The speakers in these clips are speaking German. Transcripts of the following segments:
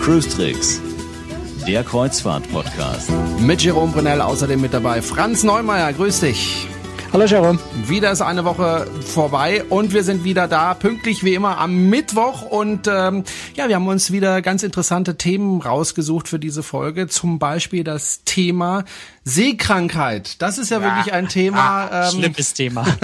Cruise Tricks, der Kreuzfahrt-Podcast. Mit Jerome Brunel außerdem mit dabei. Franz Neumeier, grüß dich. Hallo Jerome. Wieder ist eine Woche vorbei und wir sind wieder da, pünktlich wie immer am Mittwoch. Und ähm, ja, wir haben uns wieder ganz interessante Themen rausgesucht für diese Folge. Zum Beispiel das Thema Seekrankheit. Das ist ja, ja wirklich ein Thema. Ah, ähm, schlimmes Thema.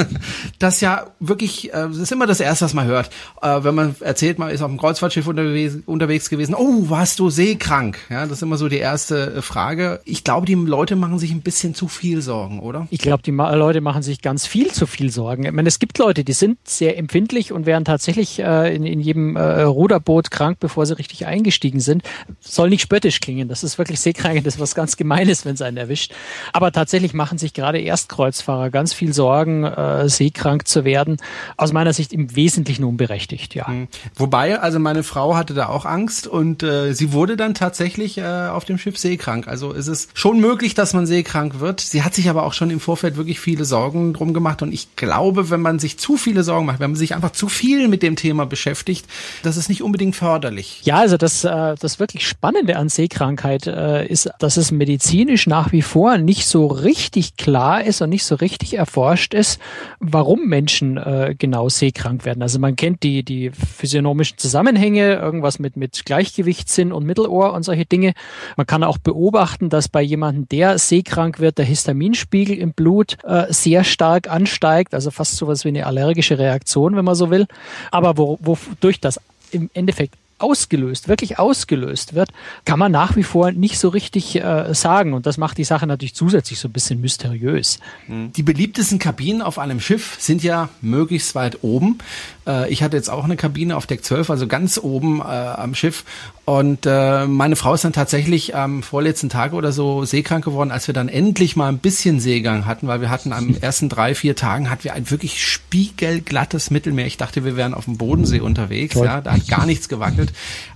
Das ja wirklich, äh, das ist immer das Erste, was man hört. Äh, wenn man erzählt, man ist auf dem Kreuzfahrtschiff unterwegs, unterwegs gewesen. Oh, warst du seekrank? Ja, das ist immer so die erste äh, Frage. Ich glaube, die Leute machen sich ein bisschen zu viel Sorgen, oder? Ich glaube, die Leute machen sich ganz viel zu viel Sorgen. Ich meine, es gibt Leute, die sind sehr empfindlich und werden tatsächlich äh, in, in jedem äh, Ruderboot krank, bevor sie richtig eingestiegen sind. Soll nicht spöttisch klingen. Das ist wirklich seekrank. Das ist was ganz Gemeines, wenn es einen erwischt. Aber tatsächlich machen sich gerade Erstkreuzfahrer ganz viel Sorgen, äh, seekrank zu werden. Aus meiner Sicht im Wesentlichen unberechtigt, ja. Mhm. Wobei, also meine Frau hatte da auch Angst und äh, sie wurde dann tatsächlich äh, auf dem Schiff seekrank. Also ist es schon möglich, dass man seekrank wird. Sie hat sich aber auch schon im Vorfeld wirklich viele Sorgen drum gemacht und ich glaube, wenn man sich zu viele Sorgen macht, wenn man sich einfach zu viel mit dem Thema beschäftigt, das ist nicht unbedingt förderlich. Ja, also das, äh, das wirklich Spannende an Seekrankheit äh, ist, dass es medizinisch nach wie vor vor nicht so richtig klar ist und nicht so richtig erforscht ist, warum Menschen äh, genau seekrank werden. Also man kennt die, die physiognomischen Zusammenhänge, irgendwas mit, mit Gleichgewichtssinn und Mittelohr und solche Dinge. Man kann auch beobachten, dass bei jemandem, der seekrank wird, der Histaminspiegel im Blut äh, sehr stark ansteigt, also fast so was wie eine allergische Reaktion, wenn man so will. Aber wo, wodurch das im Endeffekt ausgelöst, wirklich ausgelöst wird, kann man nach wie vor nicht so richtig äh, sagen. Und das macht die Sache natürlich zusätzlich so ein bisschen mysteriös. Hm. Die beliebtesten Kabinen auf einem Schiff sind ja möglichst weit oben. Äh, ich hatte jetzt auch eine Kabine auf Deck 12, also ganz oben äh, am Schiff. Und äh, meine Frau ist dann tatsächlich am vorletzten Tag oder so seekrank geworden, als wir dann endlich mal ein bisschen Seegang hatten, weil wir hatten am ersten drei, vier Tagen hatten wir ein wirklich spiegelglattes Mittelmeer. Ich dachte, wir wären auf dem Bodensee unterwegs. Ja, da hat gar nichts gewackelt.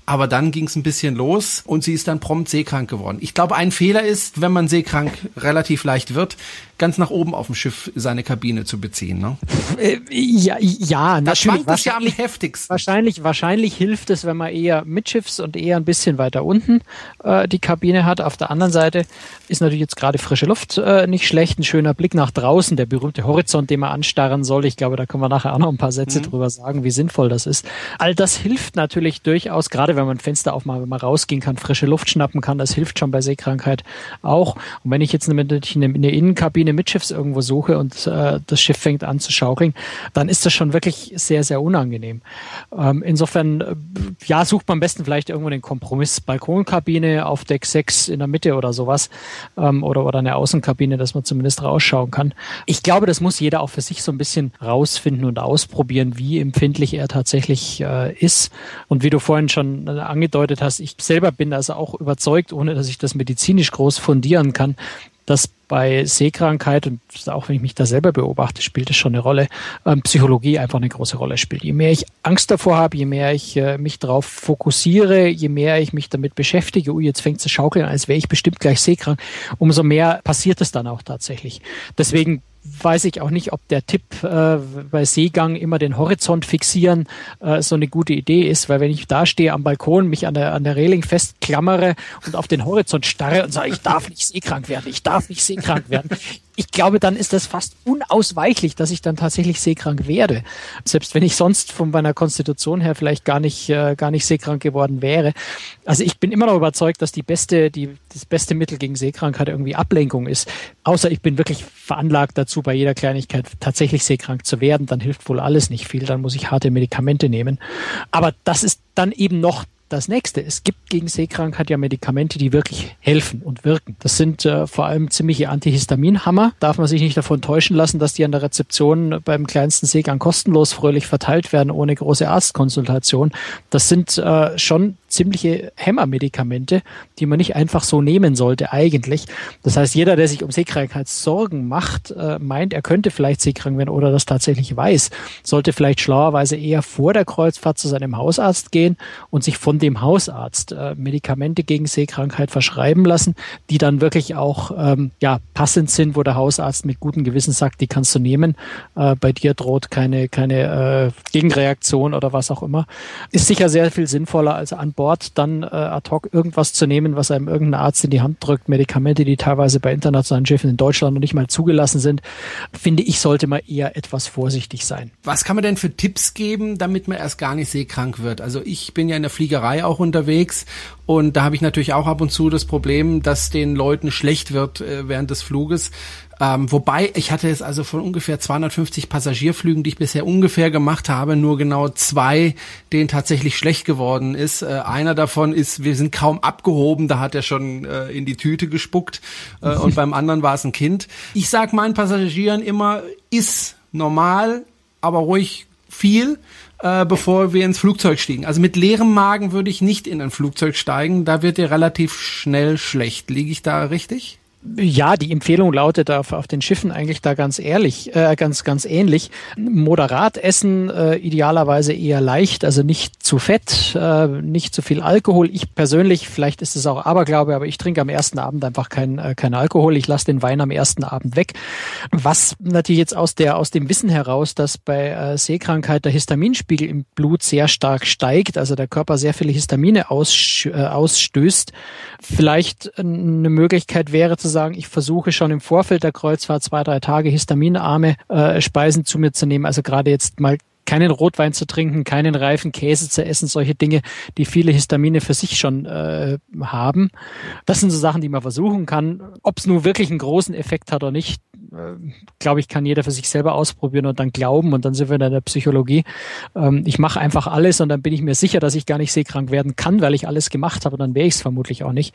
Aber dann ging es ein bisschen los und sie ist dann prompt seekrank geworden. Ich glaube, ein Fehler ist, wenn man seekrank relativ leicht wird, ganz nach oben auf dem Schiff seine Kabine zu beziehen. Ne? Äh, ja, ja, das schwankt es ja am heftigsten. Wahrscheinlich, wahrscheinlich hilft es, wenn man eher mitschiffs und eher ein bisschen weiter unten äh, die Kabine hat. Auf der anderen Seite ist natürlich jetzt gerade frische Luft äh, nicht schlecht, ein schöner Blick nach draußen, der berühmte Horizont, den man anstarren soll. Ich glaube, da können wir nachher auch noch ein paar Sätze mhm. drüber sagen, wie sinnvoll das ist. All das hilft natürlich durchaus, gerade wenn man Fenster aufmacht, wenn man rausgehen kann, frische Luft schnappen kann, das hilft schon bei Seekrankheit auch. Und wenn ich jetzt eine, eine Innenkabine mit Schiffs irgendwo suche und äh, das Schiff fängt an zu schaukeln, dann ist das schon wirklich sehr, sehr unangenehm. Ähm, insofern, äh, ja, sucht man am besten vielleicht irgendwo den Kompromiss. Balkonkabine auf Deck 6 in der Mitte oder sowas ähm, oder, oder eine Außenkabine, dass man zumindest rausschauen kann. Ich glaube, das muss jeder auch für sich so ein bisschen rausfinden und ausprobieren, wie empfindlich er tatsächlich äh, ist. Und wie du vorhin schon äh, angedeutet hast, ich selber bin also auch überzeugt, ohne dass ich das medizinisch groß fundieren kann, dass bei Seekrankheit, und auch wenn ich mich da selber beobachte, spielt es schon eine Rolle, ähm, Psychologie einfach eine große Rolle spielt. Je mehr ich Angst davor habe, je mehr ich äh, mich darauf fokussiere, je mehr ich mich damit beschäftige, ui, jetzt fängt es zu schaukeln, als wäre ich bestimmt gleich seekrank, umso mehr passiert es dann auch tatsächlich. Deswegen weiß ich auch nicht, ob der Tipp äh, bei Seegang immer den Horizont fixieren äh, so eine gute Idee ist, weil wenn ich da stehe am Balkon, mich an der, an der Reling festklammere und auf den Horizont starre und sage, ich darf nicht seekrank werden, ich darf nicht seekrank werden, ich glaube, dann ist das fast unausweichlich, dass ich dann tatsächlich seekrank werde. Selbst wenn ich sonst von meiner Konstitution her vielleicht gar nicht, äh, gar nicht seekrank geworden wäre. Also ich bin immer noch überzeugt, dass die beste, die, das beste Mittel gegen Seekrankheit irgendwie Ablenkung ist. Außer ich bin wirklich veranlagt dazu, bei jeder Kleinigkeit tatsächlich seekrank zu werden. Dann hilft wohl alles nicht viel. Dann muss ich harte Medikamente nehmen. Aber das ist dann eben noch das nächste. Es gibt gegen Seekrankheit ja Medikamente, die wirklich helfen und wirken. Das sind äh, vor allem ziemliche Antihistaminhammer. Darf man sich nicht davon täuschen lassen, dass die an der Rezeption beim kleinsten Seegang kostenlos fröhlich verteilt werden, ohne große Arztkonsultation. Das sind äh, schon ziemliche Hämmermedikamente, die man nicht einfach so nehmen sollte eigentlich. Das heißt, jeder, der sich um Seekrankheit Sorgen macht, äh, meint, er könnte vielleicht seekrank werden oder das tatsächlich weiß, sollte vielleicht schlauerweise eher vor der Kreuzfahrt zu seinem Hausarzt gehen und sich von dem Hausarzt äh, Medikamente gegen Seekrankheit verschreiben lassen, die dann wirklich auch ähm, ja, passend sind, wo der Hausarzt mit gutem Gewissen sagt, die kannst du nehmen. Äh, bei dir droht keine, keine äh, Gegenreaktion oder was auch immer. Ist sicher sehr viel sinnvoller, als an Bord dann äh, ad hoc irgendwas zu nehmen, was einem irgendein Arzt in die Hand drückt. Medikamente, die teilweise bei internationalen Schiffen in Deutschland noch nicht mal zugelassen sind, finde ich, sollte man eher etwas vorsichtig sein. Was kann man denn für Tipps geben, damit man erst gar nicht seekrank wird? Also ich bin ja in der Fliegerei auch unterwegs und da habe ich natürlich auch ab und zu das Problem, dass den Leuten schlecht wird äh, während des Fluges. Ähm, wobei, ich hatte jetzt also von ungefähr 250 Passagierflügen, die ich bisher ungefähr gemacht habe, nur genau zwei, denen tatsächlich schlecht geworden ist. Äh, einer davon ist, wir sind kaum abgehoben, da hat er schon äh, in die Tüte gespuckt äh, und beim anderen war es ein Kind. Ich sag meinen Passagieren immer, ist normal, aber ruhig viel äh, bevor wir ins Flugzeug stiegen. Also mit leerem Magen würde ich nicht in ein Flugzeug steigen, da wird dir relativ schnell schlecht. Liege ich da richtig? Ja, die Empfehlung lautet auf, auf den Schiffen eigentlich da ganz ehrlich, äh, ganz, ganz ähnlich. Moderat essen, äh, idealerweise eher leicht, also nicht zu fett, äh, nicht zu viel Alkohol. Ich persönlich, vielleicht ist es auch Aberglaube, aber ich trinke am ersten Abend einfach kein, äh, kein Alkohol. Ich lasse den Wein am ersten Abend weg. Was natürlich jetzt aus der, aus dem Wissen heraus, dass bei äh, Seekrankheit der Histaminspiegel im Blut sehr stark steigt, also der Körper sehr viele Histamine aus, äh, ausstößt, vielleicht eine Möglichkeit wäre zu sagen, ich versuche schon im Vorfeld der Kreuzfahrt zwei, drei Tage histaminarme äh, Speisen zu mir zu nehmen. Also gerade jetzt mal keinen Rotwein zu trinken, keinen reifen Käse zu essen, solche Dinge, die viele Histamine für sich schon äh, haben. Das sind so Sachen, die man versuchen kann. Ob es nun wirklich einen großen Effekt hat oder nicht, äh, glaube ich, kann jeder für sich selber ausprobieren und dann glauben und dann sind wir in der Psychologie. Ähm, ich mache einfach alles und dann bin ich mir sicher, dass ich gar nicht seekrank werden kann, weil ich alles gemacht habe dann wäre ich es vermutlich auch nicht.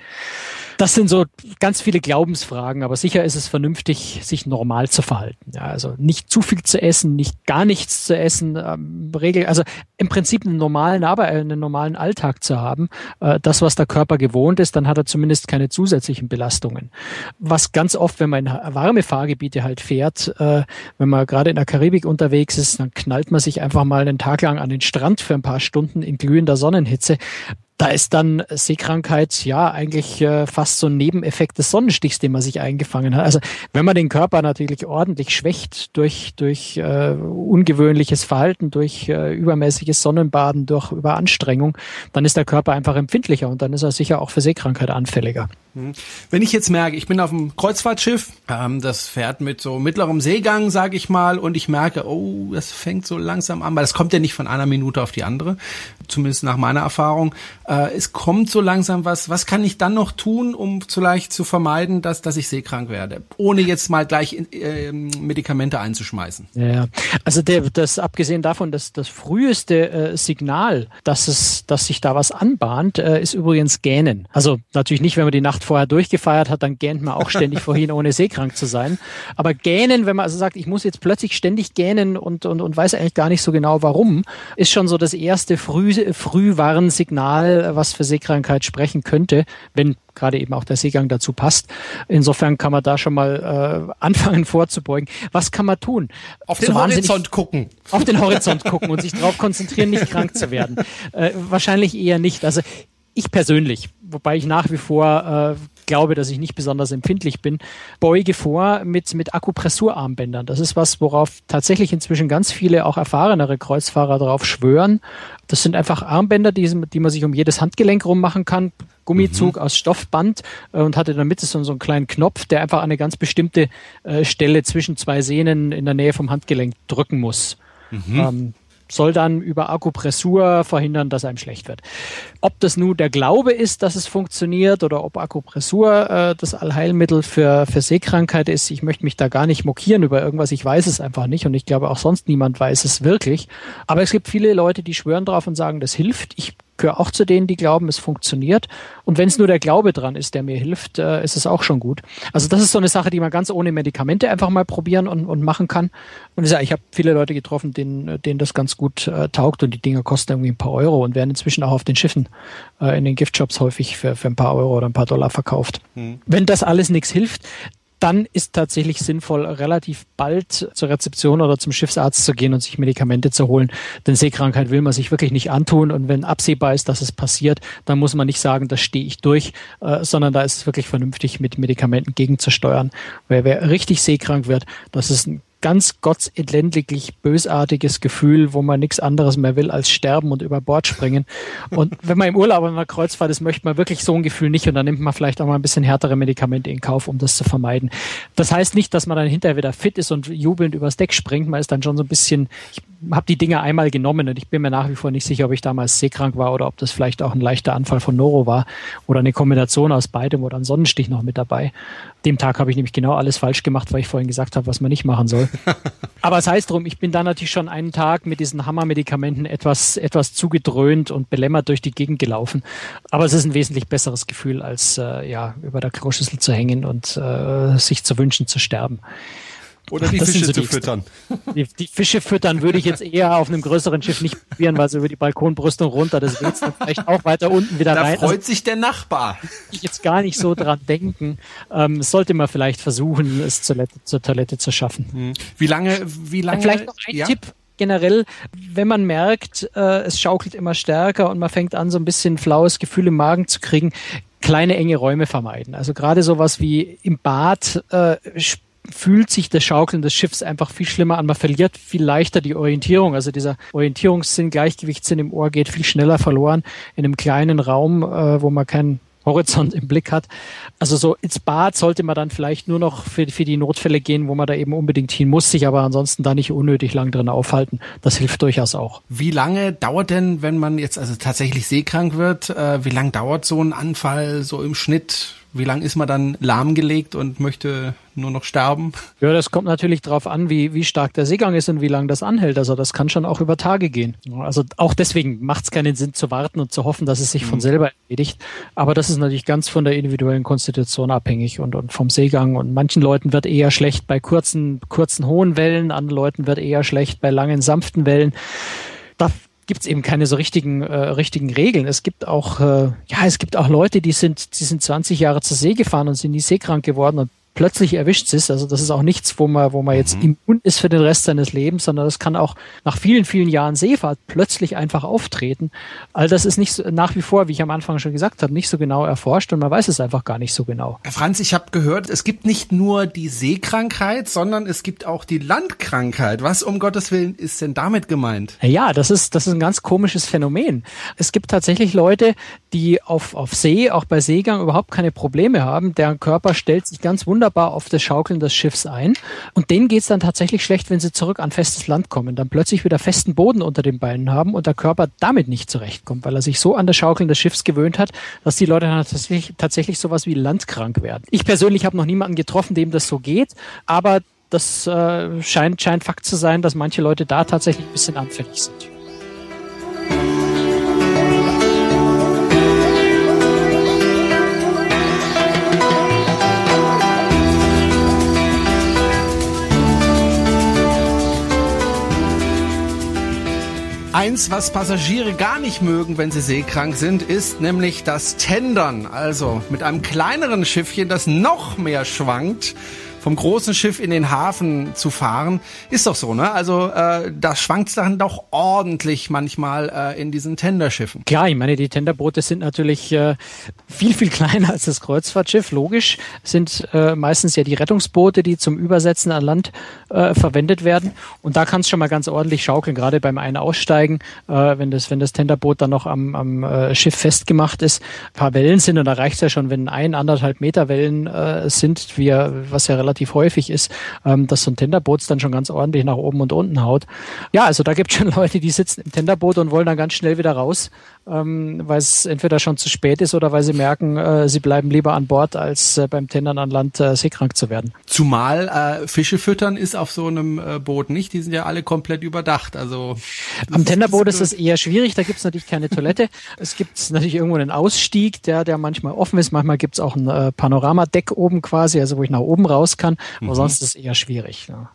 Das sind so ganz viele Glaubensfragen, aber sicher ist es vernünftig, sich normal zu verhalten. Ja, also nicht zu viel zu essen, nicht gar nichts zu essen, ähm, Regel, also im Prinzip einen normalen, aber einen normalen Alltag zu haben. Äh, das, was der Körper gewohnt ist, dann hat er zumindest keine zusätzlichen Belastungen. Was ganz oft, wenn man in warme Fahrgebiete halt fährt, äh, wenn man gerade in der Karibik unterwegs ist, dann knallt man sich einfach mal einen Tag lang an den Strand für ein paar Stunden in glühender Sonnenhitze da ist dann Seekrankheit ja eigentlich äh, fast so ein Nebeneffekt des Sonnenstichs, den man sich eingefangen hat. Also wenn man den Körper natürlich ordentlich schwächt durch durch äh, ungewöhnliches Verhalten, durch äh, übermäßiges Sonnenbaden, durch Überanstrengung, dann ist der Körper einfach empfindlicher und dann ist er sicher auch für Seekrankheit anfälliger. Mhm. Wenn ich jetzt merke, ich bin auf einem Kreuzfahrtschiff, ähm, das fährt mit so mittlerem Seegang, sage ich mal, und ich merke, oh, das fängt so langsam an, weil das kommt ja nicht von einer Minute auf die andere, zumindest nach meiner Erfahrung. Äh, es kommt so langsam was. Was kann ich dann noch tun, um vielleicht zu vermeiden, dass, dass ich seekrank werde, ohne jetzt mal gleich äh, Medikamente einzuschmeißen? Ja, also der, das abgesehen davon, dass das früheste äh, Signal, dass es, dass sich da was anbahnt, äh, ist übrigens Gähnen. Also natürlich nicht, wenn man die Nacht vorher durchgefeiert hat, dann gähnt man auch ständig vorhin, ohne seekrank zu sein. Aber gähnen, wenn man also sagt, ich muss jetzt plötzlich ständig gähnen und, und, und weiß eigentlich gar nicht so genau warum, ist schon so das erste Früh, Frühwarnsignal, was für Seekrankheit sprechen könnte, wenn gerade eben auch der Seegang dazu passt. Insofern kann man da schon mal äh, anfangen vorzubeugen. Was kann man tun? Auf den Horizont gucken. Auf den Horizont gucken und sich darauf konzentrieren, nicht krank zu werden. Äh, wahrscheinlich eher nicht. Also ich persönlich, wobei ich nach wie vor äh, glaube, dass ich nicht besonders empfindlich bin, beuge vor mit, mit Akupressurarmbändern. Das ist was, worauf tatsächlich inzwischen ganz viele auch erfahrenere Kreuzfahrer darauf schwören. Das sind einfach Armbänder, die, die man sich um jedes Handgelenk rummachen kann. Gummizug mhm. aus Stoffband äh, und hatte in der Mitte so, so einen kleinen Knopf, der einfach an eine ganz bestimmte äh, Stelle zwischen zwei Sehnen in der Nähe vom Handgelenk drücken muss. Mhm. Ähm, soll dann über Akupressur verhindern, dass einem schlecht wird. Ob das nun der Glaube ist, dass es funktioniert oder ob Akupressur äh, das Allheilmittel für, für Seekrankheit ist, ich möchte mich da gar nicht mokieren über irgendwas. Ich weiß es einfach nicht und ich glaube auch sonst niemand weiß es wirklich. Aber es gibt viele Leute, die schwören drauf und sagen, das hilft. Ich gehöre auch zu denen, die glauben, es funktioniert. Und wenn es nur der Glaube dran ist, der mir hilft, äh, ist es auch schon gut. Also das ist so eine Sache, die man ganz ohne Medikamente einfach mal probieren und, und machen kann. Und ich, ich habe viele Leute getroffen, denen, denen das ganz gut äh, taugt und die Dinger kosten irgendwie ein paar Euro und werden inzwischen auch auf den Schiffen äh, in den Giftshops häufig für, für ein paar Euro oder ein paar Dollar verkauft. Hm. Wenn das alles nichts hilft, dann ist tatsächlich sinnvoll, relativ bald zur Rezeption oder zum Schiffsarzt zu gehen und sich Medikamente zu holen. Denn Seekrankheit will man sich wirklich nicht antun. Und wenn absehbar ist, dass es passiert, dann muss man nicht sagen, das stehe ich durch, äh, sondern da ist es wirklich vernünftig, mit Medikamenten gegenzusteuern. Weil wer richtig seekrank wird, das ist ein ganz gottsendlich bösartiges Gefühl, wo man nichts anderes mehr will als sterben und über Bord springen. Und wenn man im Urlaub an einer Kreuzfahrt ist, möchte man wirklich so ein Gefühl nicht und dann nimmt man vielleicht auch mal ein bisschen härtere Medikamente in Kauf, um das zu vermeiden. Das heißt nicht, dass man dann hinterher wieder fit ist und jubelnd übers Deck springt. Man ist dann schon so ein bisschen, ich habe die Dinge einmal genommen und ich bin mir nach wie vor nicht sicher, ob ich damals seekrank war oder ob das vielleicht auch ein leichter Anfall von Noro war oder eine Kombination aus beidem oder ein Sonnenstich noch mit dabei. Dem Tag habe ich nämlich genau alles falsch gemacht, weil ich vorhin gesagt habe, was man nicht machen soll. Aber es heißt drum, ich bin dann natürlich schon einen Tag mit diesen Hammermedikamenten etwas, etwas zugedröhnt und belämmert durch die Gegend gelaufen. Aber es ist ein wesentlich besseres Gefühl, als äh, ja, über der Kloschüssel zu hängen und äh, sich zu wünschen zu sterben. Oder die Fische so zu füttern. Die, die, Fische füttern würde ich jetzt eher auf einem größeren Schiff nicht probieren, weil so über die Balkonbrüstung runter, das willst dann vielleicht auch weiter unten wieder da rein. Da freut also, sich der Nachbar. Ich jetzt gar nicht so dran denken. Ähm, sollte man vielleicht versuchen, es zur, zur Toilette zu schaffen. Hm. Wie lange, wie lange? Vielleicht noch ein ja? Tipp generell, wenn man merkt, äh, es schaukelt immer stärker und man fängt an, so ein bisschen flaues Gefühl im Magen zu kriegen, kleine enge Räume vermeiden. Also gerade sowas wie im Bad äh, fühlt sich das Schaukeln des Schiffs einfach viel schlimmer an. Man verliert viel leichter die Orientierung. Also dieser Orientierungssinn, Gleichgewichtssinn im Ohr geht viel schneller verloren in einem kleinen Raum, äh, wo man keinen Horizont im Blick hat. Also so ins Bad sollte man dann vielleicht nur noch für, für die Notfälle gehen, wo man da eben unbedingt hin muss, sich aber ansonsten da nicht unnötig lang drin aufhalten. Das hilft durchaus auch. Wie lange dauert denn, wenn man jetzt also tatsächlich seekrank wird, äh, wie lange dauert so ein Anfall so im Schnitt? Wie lange ist man dann lahmgelegt und möchte nur noch sterben? Ja, das kommt natürlich darauf an, wie, wie stark der Seegang ist und wie lange das anhält. Also das kann schon auch über Tage gehen. Also auch deswegen macht es keinen Sinn zu warten und zu hoffen, dass es sich von mhm. selber erledigt. Aber das ist natürlich ganz von der individuellen Konstitution abhängig und, und vom Seegang. Und manchen Leuten wird eher schlecht bei kurzen, kurzen hohen Wellen, anderen Leuten wird eher schlecht bei langen, sanften Wellen. Da gibt es eben keine so richtigen, äh, richtigen Regeln. Es gibt auch, äh, ja, es gibt auch Leute, die sind, die sind 20 Jahre zur See gefahren und sind nie seekrank geworden und plötzlich erwischt ist. Also das ist auch nichts, wo man, wo man jetzt mhm. immun ist für den Rest seines Lebens, sondern das kann auch nach vielen, vielen Jahren Seefahrt plötzlich einfach auftreten. All das ist nicht so, nach wie vor, wie ich am Anfang schon gesagt habe, nicht so genau erforscht und man weiß es einfach gar nicht so genau. Herr Franz, ich habe gehört, es gibt nicht nur die Seekrankheit, sondern es gibt auch die Landkrankheit. Was um Gottes Willen ist denn damit gemeint? Ja, das ist, das ist ein ganz komisches Phänomen. Es gibt tatsächlich Leute, die auf, auf See, auch bei Seegang überhaupt keine Probleme haben. Deren Körper stellt sich ganz wunderbar wunderbar auf das Schaukeln des Schiffs ein. Und denen geht es dann tatsächlich schlecht, wenn sie zurück an festes Land kommen, dann plötzlich wieder festen Boden unter den Beinen haben und der Körper damit nicht zurechtkommt, weil er sich so an das Schaukeln des Schiffs gewöhnt hat, dass die Leute dann tatsächlich, tatsächlich sowas wie landkrank werden. Ich persönlich habe noch niemanden getroffen, dem das so geht, aber das äh, scheint, scheint Fakt zu sein, dass manche Leute da tatsächlich ein bisschen anfällig sind. Eins, was Passagiere gar nicht mögen, wenn sie seekrank sind, ist nämlich das Tendern. Also mit einem kleineren Schiffchen, das noch mehr schwankt vom großen Schiff in den Hafen zu fahren, ist doch so, ne? Also äh, da schwankt dann doch ordentlich manchmal äh, in diesen Tenderschiffen. Klar, ich meine, die Tenderboote sind natürlich äh, viel, viel kleiner als das Kreuzfahrtschiff. Logisch sind äh, meistens ja die Rettungsboote, die zum Übersetzen an Land äh, verwendet werden. Und da kann es schon mal ganz ordentlich schaukeln, gerade beim Ein- Aussteigen, äh, wenn, das, wenn das Tenderboot dann noch am, am äh, Schiff festgemacht ist. Ein paar Wellen sind und da reicht es ja schon, wenn ein, anderthalb Meter Wellen äh, sind, wie, was ja relativ häufig ist, ähm, dass so ein Tenderboot dann schon ganz ordentlich nach oben und unten haut. Ja, also da gibt es schon Leute, die sitzen im Tenderboot und wollen dann ganz schnell wieder raus, ähm, weil es entweder schon zu spät ist oder weil sie merken, äh, sie bleiben lieber an Bord, als äh, beim Tendern an Land äh, seekrank zu werden. Zumal äh, Fische füttern ist auf so einem äh, Boot nicht, die sind ja alle komplett überdacht. Also Am Tenderboot ist es eher schwierig, da gibt es natürlich keine Toilette. es gibt natürlich irgendwo einen Ausstieg, der, der manchmal offen ist, manchmal gibt es auch ein äh, Panoramadeck oben quasi, also wo ich nach oben raus kann. Aber mhm. sonst ist es eher schwierig. Ja.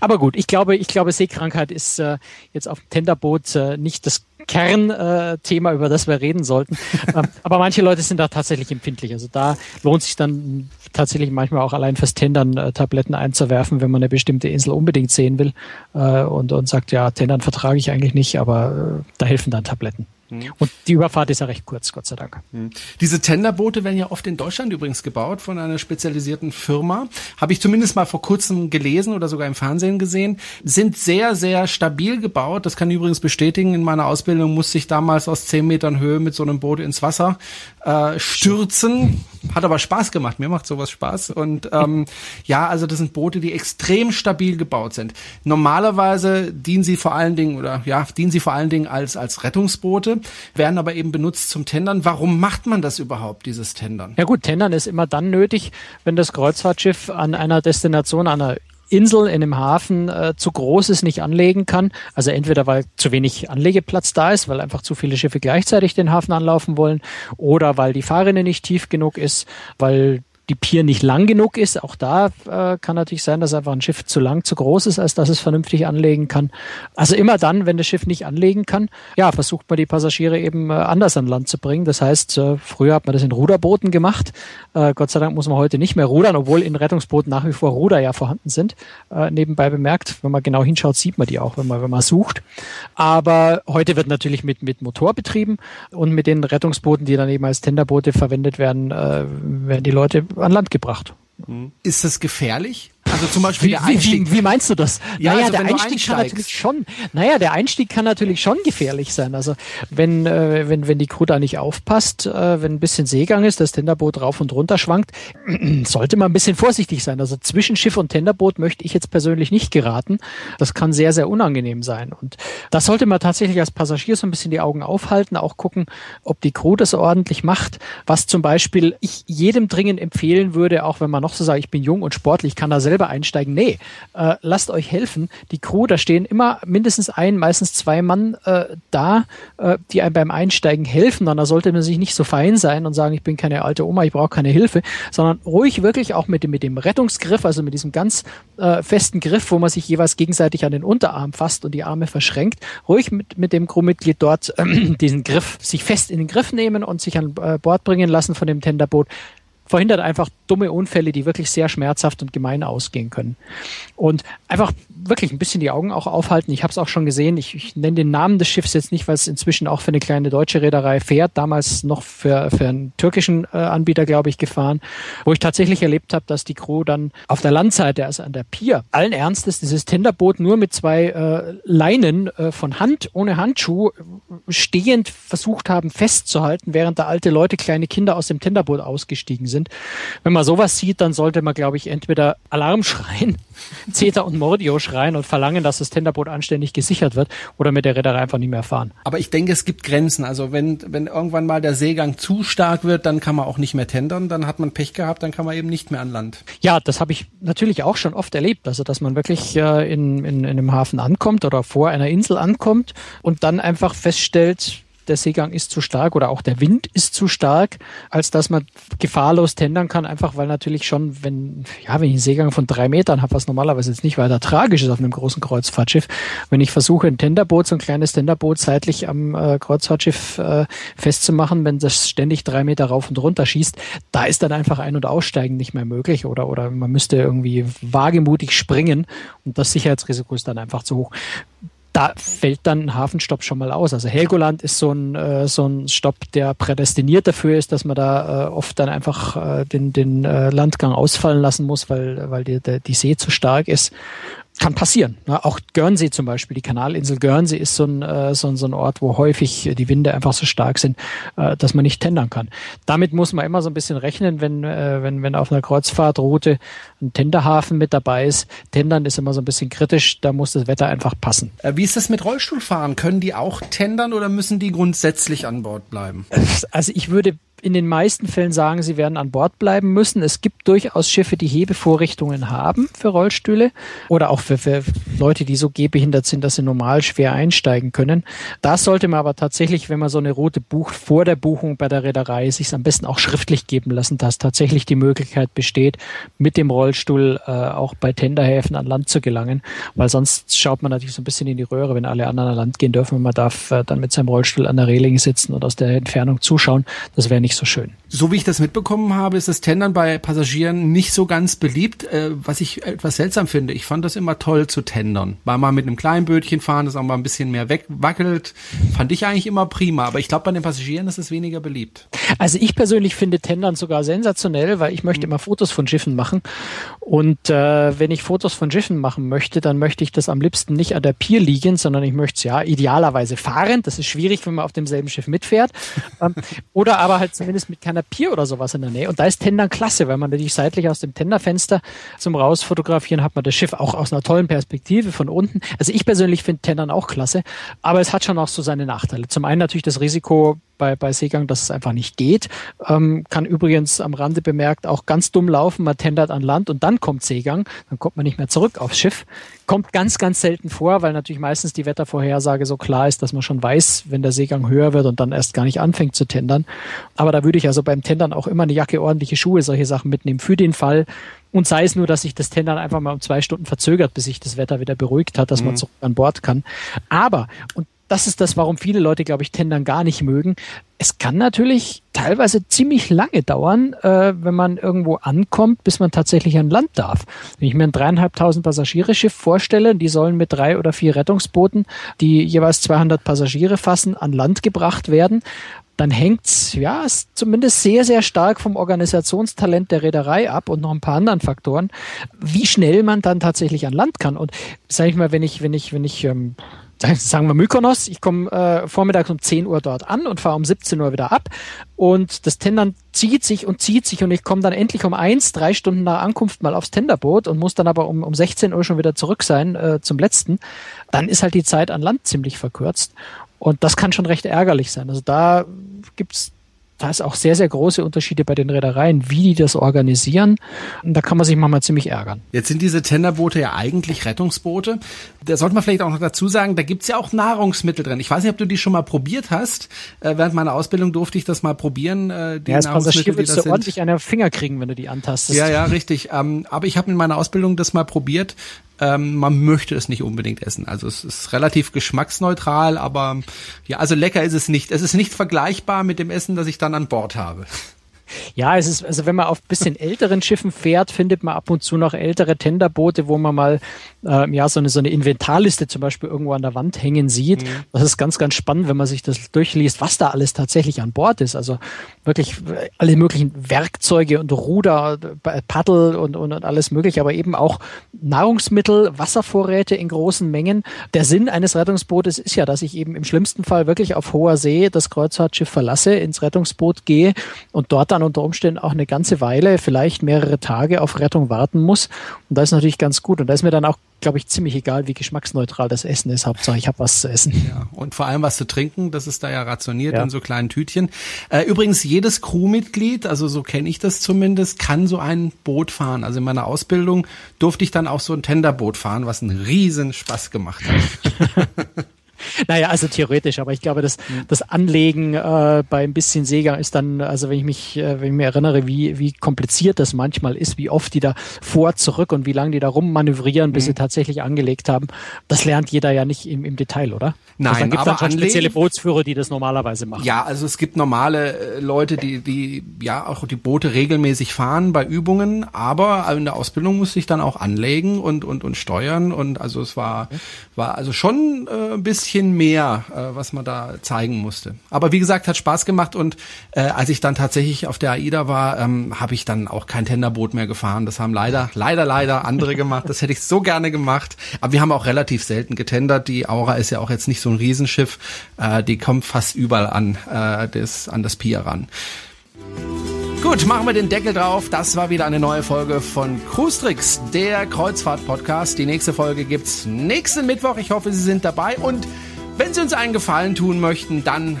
Aber gut, ich glaube, ich glaube, Seekrankheit ist äh, jetzt auf dem Tenderboot äh, nicht das Kernthema, über das wir reden sollten. Ähm, aber manche Leute sind da tatsächlich empfindlich. Also da lohnt sich dann tatsächlich manchmal auch allein fürs Tendern äh, Tabletten einzuwerfen, wenn man eine bestimmte Insel unbedingt sehen will äh, und, und sagt, ja, Tendern vertrage ich eigentlich nicht, aber äh, da helfen dann Tabletten. Mhm. Und die Überfahrt ist ja recht kurz, Gott sei Dank. Mhm. Diese Tenderboote werden ja oft in Deutschland übrigens gebaut von einer spezialisierten Firma. Habe ich zumindest mal vor kurzem gelesen oder sogar im Fernsehen gesehen. Sind sehr, sehr stabil gebaut. Das kann ich übrigens bestätigen. In meiner Ausbildung musste ich damals aus zehn Metern Höhe mit so einem Boot ins Wasser äh, stürzen. Hat aber Spaß gemacht. Mir macht sowas Spaß. Und ähm, ja, also das sind Boote, die extrem stabil gebaut sind. Normalerweise dienen sie vor allen Dingen oder ja, dienen sie vor allen Dingen als als Rettungsboote, werden aber eben benutzt zum Tendern. Warum macht man das überhaupt, dieses Tendern? Ja gut, Tendern ist immer dann nötig, wenn das Kreuzfahrtschiff an einer Destination, an einer Insel in einem Hafen äh, zu groß ist, nicht anlegen kann. Also entweder weil zu wenig Anlegeplatz da ist, weil einfach zu viele Schiffe gleichzeitig den Hafen anlaufen wollen, oder weil die Fahrrinne nicht tief genug ist, weil die Pier nicht lang genug ist. Auch da äh, kann natürlich sein, dass einfach ein Schiff zu lang, zu groß ist, als dass es vernünftig anlegen kann. Also immer dann, wenn das Schiff nicht anlegen kann, ja, versucht man die Passagiere eben äh, anders an Land zu bringen. Das heißt, äh, früher hat man das in Ruderbooten gemacht. Äh, Gott sei Dank muss man heute nicht mehr rudern, obwohl in Rettungsbooten nach wie vor Ruder ja vorhanden sind. Äh, nebenbei bemerkt, wenn man genau hinschaut, sieht man die auch, wenn man, wenn man sucht. Aber heute wird natürlich mit, mit Motor betrieben und mit den Rettungsbooten, die dann eben als Tenderboote verwendet werden, äh, werden die Leute an Land gebracht. Ist das gefährlich? Also zum Beispiel wie, der Einstieg. Wie, wie, meinst du das? Ja, naja, also der Einstieg kann natürlich schon, naja, der Einstieg kann natürlich schon gefährlich sein. Also wenn, äh, wenn, wenn die Crew da nicht aufpasst, äh, wenn ein bisschen Seegang ist, das Tenderboot rauf und runter schwankt, sollte man ein bisschen vorsichtig sein. Also zwischen Schiff und Tenderboot möchte ich jetzt persönlich nicht geraten. Das kann sehr, sehr unangenehm sein. Und das sollte man tatsächlich als Passagier so ein bisschen die Augen aufhalten, auch gucken, ob die Crew das ordentlich macht. Was zum Beispiel ich jedem dringend empfehlen würde, auch wenn man noch so sagt, ich bin jung und sportlich, kann da selber selber einsteigen. Nee, äh, lasst euch helfen. Die Crew, da stehen immer mindestens ein, meistens zwei Mann äh, da, äh, die einem beim Einsteigen helfen. Und da sollte man sich nicht so fein sein und sagen, ich bin keine alte Oma, ich brauche keine Hilfe, sondern ruhig wirklich auch mit dem, mit dem Rettungsgriff, also mit diesem ganz äh, festen Griff, wo man sich jeweils gegenseitig an den Unterarm fasst und die Arme verschränkt, ruhig mit, mit dem Crewmitglied dort äh, diesen Griff, sich fest in den Griff nehmen und sich an äh, Bord bringen lassen von dem Tenderboot verhindert einfach dumme Unfälle, die wirklich sehr schmerzhaft und gemein ausgehen können. Und einfach wirklich ein bisschen die Augen auch aufhalten. Ich habe es auch schon gesehen. Ich, ich nenne den Namen des Schiffs jetzt nicht, weil es inzwischen auch für eine kleine deutsche Reederei fährt. Damals noch für, für einen türkischen äh, Anbieter, glaube ich, gefahren, wo ich tatsächlich erlebt habe, dass die Crew dann auf der Landseite, also an der Pier, allen Ernstes dieses Tenderboot nur mit zwei äh, Leinen äh, von Hand, ohne Handschuh, stehend versucht haben festzuhalten, während da alte Leute, kleine Kinder aus dem Tenderboot ausgestiegen sind. Wenn man sowas sieht, dann sollte man, glaube ich, entweder Alarm schreien, Zeta und Mordio schreien und verlangen, dass das Tenderboot anständig gesichert wird oder mit der Reederei einfach nicht mehr fahren. Aber ich denke, es gibt Grenzen. Also wenn, wenn irgendwann mal der Seegang zu stark wird, dann kann man auch nicht mehr tendern, dann hat man Pech gehabt, dann kann man eben nicht mehr an Land. Ja, das habe ich natürlich auch schon oft erlebt. Also dass man wirklich äh, in, in, in einem Hafen ankommt oder vor einer Insel ankommt und dann einfach feststellt, der Seegang ist zu stark oder auch der Wind ist zu stark, als dass man gefahrlos tendern kann, einfach weil natürlich schon, wenn, ja, wenn ich einen Seegang von drei Metern habe, was normalerweise jetzt nicht weiter tragisch ist auf einem großen Kreuzfahrtschiff, wenn ich versuche, ein Tenderboot, so ein kleines Tenderboot seitlich am äh, Kreuzfahrtschiff äh, festzumachen, wenn das ständig drei Meter rauf und runter schießt, da ist dann einfach Ein- und Aussteigen nicht mehr möglich oder, oder man müsste irgendwie wagemutig springen und das Sicherheitsrisiko ist dann einfach zu hoch da fällt dann ein Hafenstopp schon mal aus. Also Helgoland ist so ein, äh, so ein Stopp, der prädestiniert dafür ist, dass man da äh, oft dann einfach äh, den, den äh, Landgang ausfallen lassen muss, weil, weil die, der, die See zu stark ist kann passieren. Ne? Auch Guernsey zum Beispiel, die Kanalinsel Guernsey ist so ein, äh, so, ein, so ein Ort, wo häufig die Winde einfach so stark sind, äh, dass man nicht tendern kann. Damit muss man immer so ein bisschen rechnen, wenn, äh, wenn, wenn auf einer Kreuzfahrtroute ein Tenderhafen mit dabei ist. Tendern ist immer so ein bisschen kritisch, da muss das Wetter einfach passen. Äh, wie ist das mit Rollstuhlfahren? Können die auch tendern oder müssen die grundsätzlich an Bord bleiben? Also ich würde in den meisten Fällen sagen, sie werden an Bord bleiben müssen. Es gibt durchaus Schiffe, die Hebevorrichtungen haben für Rollstühle oder auch für, für Leute, die so gehbehindert sind, dass sie normal schwer einsteigen können. Das sollte man aber tatsächlich, wenn man so eine Route bucht, vor der Buchung bei der Reederei sich am besten auch schriftlich geben lassen, dass tatsächlich die Möglichkeit besteht, mit dem Rollstuhl äh, auch bei Tenderhäfen an Land zu gelangen, weil sonst schaut man natürlich so ein bisschen in die Röhre, wenn alle anderen an Land gehen dürfen und man darf äh, dann mit seinem Rollstuhl an der Reling sitzen und aus der Entfernung zuschauen. Das wäre nicht so schön. So wie ich das mitbekommen habe, ist das Tendern bei Passagieren nicht so ganz beliebt, äh, was ich etwas seltsam finde. Ich fand das immer toll zu tendern. Mal mal mit einem kleinen Bötchen fahren, das auch mal ein bisschen mehr wegwackelt, fand ich eigentlich immer prima. Aber ich glaube, bei den Passagieren ist es weniger beliebt. Also ich persönlich finde Tendern sogar sensationell, weil ich möchte mhm. immer Fotos von Schiffen machen. Und äh, wenn ich Fotos von Schiffen machen möchte, dann möchte ich das am liebsten nicht an der Pier liegen, sondern ich möchte es ja idealerweise fahrend. Das ist schwierig, wenn man auf demselben Schiff mitfährt. ähm, oder aber halt zumindest mit keiner Pier oder sowas in der Nähe. Und da ist Tendern klasse, weil man natürlich seitlich aus dem Tenderfenster zum Rausfotografieren hat man das Schiff auch aus einer tollen Perspektive von unten. Also ich persönlich finde Tendern auch klasse, aber es hat schon auch so seine Nachteile. Zum einen natürlich das Risiko bei, bei Seegang, dass es einfach nicht geht. Ähm, kann übrigens am Rande bemerkt auch ganz dumm laufen. Man tendert an Land und dann kommt Seegang. Dann kommt man nicht mehr zurück aufs Schiff. Kommt ganz, ganz selten vor, weil natürlich meistens die Wettervorhersage so klar ist, dass man schon weiß, wenn der Seegang höher wird und dann erst gar nicht anfängt zu tendern. Aber da würde ich also beim Tendern auch immer eine Jacke, ordentliche Schuhe, solche Sachen mitnehmen für den Fall. Und sei es nur, dass sich das Tendern einfach mal um zwei Stunden verzögert, bis sich das Wetter wieder beruhigt hat, dass mhm. man zurück an Bord kann. Aber, und das ist das, warum viele Leute, glaube ich, Tendern gar nicht mögen. Es kann natürlich teilweise ziemlich lange dauern, äh, wenn man irgendwo ankommt, bis man tatsächlich an Land darf. Wenn ich mir ein dreieinhalbtausend Passagiereschiff vorstelle, die sollen mit drei oder vier Rettungsbooten, die jeweils 200 Passagiere fassen, an Land gebracht werden, dann hängt's ja zumindest sehr, sehr stark vom Organisationstalent der Reederei ab und noch ein paar anderen Faktoren, wie schnell man dann tatsächlich an Land kann. Und sage ich mal, wenn ich, wenn ich, wenn ich ähm, sagen wir Mykonos, ich komme äh, vormittags um 10 Uhr dort an und fahre um 17 Uhr wieder ab. Und das Tendern zieht sich und zieht sich. Und ich komme dann endlich um eins, drei Stunden nach Ankunft mal aufs Tenderboot und muss dann aber um, um 16 Uhr schon wieder zurück sein äh, zum letzten, dann ist halt die Zeit an Land ziemlich verkürzt. Und das kann schon recht ärgerlich sein. Also da gibt's da ist auch sehr, sehr große Unterschiede bei den Reedereien, wie die das organisieren. Und da kann man sich manchmal ziemlich ärgern. Jetzt sind diese Tenderboote ja eigentlich Rettungsboote. Da sollte man vielleicht auch noch dazu sagen, da gibt's ja auch Nahrungsmittel drin. Ich weiß nicht, ob du die schon mal probiert hast. Äh, während meiner Ausbildung durfte ich das mal probieren. Äh, die ja, als Passagier würdest du sind. ordentlich einen Finger kriegen, wenn du die antastest. Ja, ja, richtig. Ähm, aber ich habe in meiner Ausbildung das mal probiert. Ähm, man möchte es nicht unbedingt essen. Also es ist relativ geschmacksneutral, aber ja, also lecker ist es nicht. Es ist nicht vergleichbar mit dem Essen, das ich dann an Bord habe. Ja, es ist, also wenn man auf bisschen älteren Schiffen fährt, findet man ab und zu noch ältere Tenderboote, wo man mal äh, ja so eine, so eine Inventarliste zum Beispiel irgendwo an der Wand hängen sieht. Mhm. Das ist ganz, ganz spannend, wenn man sich das durchliest, was da alles tatsächlich an Bord ist. Also wirklich alle möglichen Werkzeuge und Ruder, Paddel und, und, und alles mögliche, aber eben auch Nahrungsmittel, Wasservorräte in großen Mengen. Der Sinn eines Rettungsbootes ist ja, dass ich eben im schlimmsten Fall wirklich auf hoher See das Kreuzfahrtschiff verlasse, ins Rettungsboot gehe und dort dann unter Umständen auch eine ganze Weile, vielleicht mehrere Tage auf Rettung warten muss. Und das ist natürlich ganz gut. Und da ist mir dann auch, glaube ich, ziemlich egal, wie geschmacksneutral das Essen ist. Hauptsache, ich habe was zu essen. Ja, und vor allem was zu trinken, das ist da ja rationiert ja. in so kleinen Tütchen. Äh, übrigens, jedes Crewmitglied, also so kenne ich das zumindest, kann so ein Boot fahren. Also in meiner Ausbildung durfte ich dann auch so ein Tenderboot fahren, was einen riesen Spaß gemacht hat. Naja, also theoretisch, aber ich glaube, das, mhm. das Anlegen äh, bei ein bisschen Seegang ist dann, also wenn ich mich, äh, wenn ich mir erinnere, wie, wie kompliziert das manchmal ist, wie oft die da vor, zurück und wie lange die da rummanövrieren, bis mhm. sie tatsächlich angelegt haben, das lernt jeder ja nicht im, im Detail, oder? Nein, also dann gibt aber dann schon spezielle Bootsführer, die das normalerweise machen. Ja, also es gibt normale äh, Leute, die, die ja auch die Boote regelmäßig fahren bei Übungen, aber in der Ausbildung musste ich dann auch anlegen und, und, und steuern und also es war, war also schon äh, ein bisschen bisschen mehr, äh, was man da zeigen musste. Aber wie gesagt, hat Spaß gemacht und äh, als ich dann tatsächlich auf der AIDA war, ähm, habe ich dann auch kein Tenderboot mehr gefahren. Das haben leider, leider, leider andere gemacht. Das hätte ich so gerne gemacht. Aber wir haben auch relativ selten getendert. Die Aura ist ja auch jetzt nicht so ein Riesenschiff. Äh, die kommt fast überall an, äh, das, an das Pier ran. Gut, machen wir den Deckel drauf. Das war wieder eine neue Folge von Cruise Tricks, der Kreuzfahrt-Podcast. Die nächste Folge gibt's nächsten Mittwoch. Ich hoffe, Sie sind dabei und wenn Sie uns einen Gefallen tun möchten, dann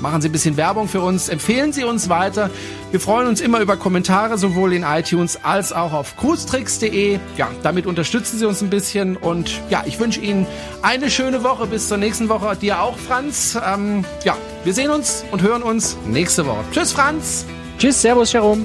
machen Sie ein bisschen Werbung für uns, empfehlen Sie uns weiter. Wir freuen uns immer über Kommentare, sowohl in iTunes als auch auf cruestricks.de. Ja, damit unterstützen Sie uns ein bisschen und ja, ich wünsche Ihnen eine schöne Woche. Bis zur nächsten Woche. Dir auch, Franz. Ähm, ja, wir sehen uns und hören uns nächste Woche. Tschüss, Franz. Tschüss, Servus, Jerome.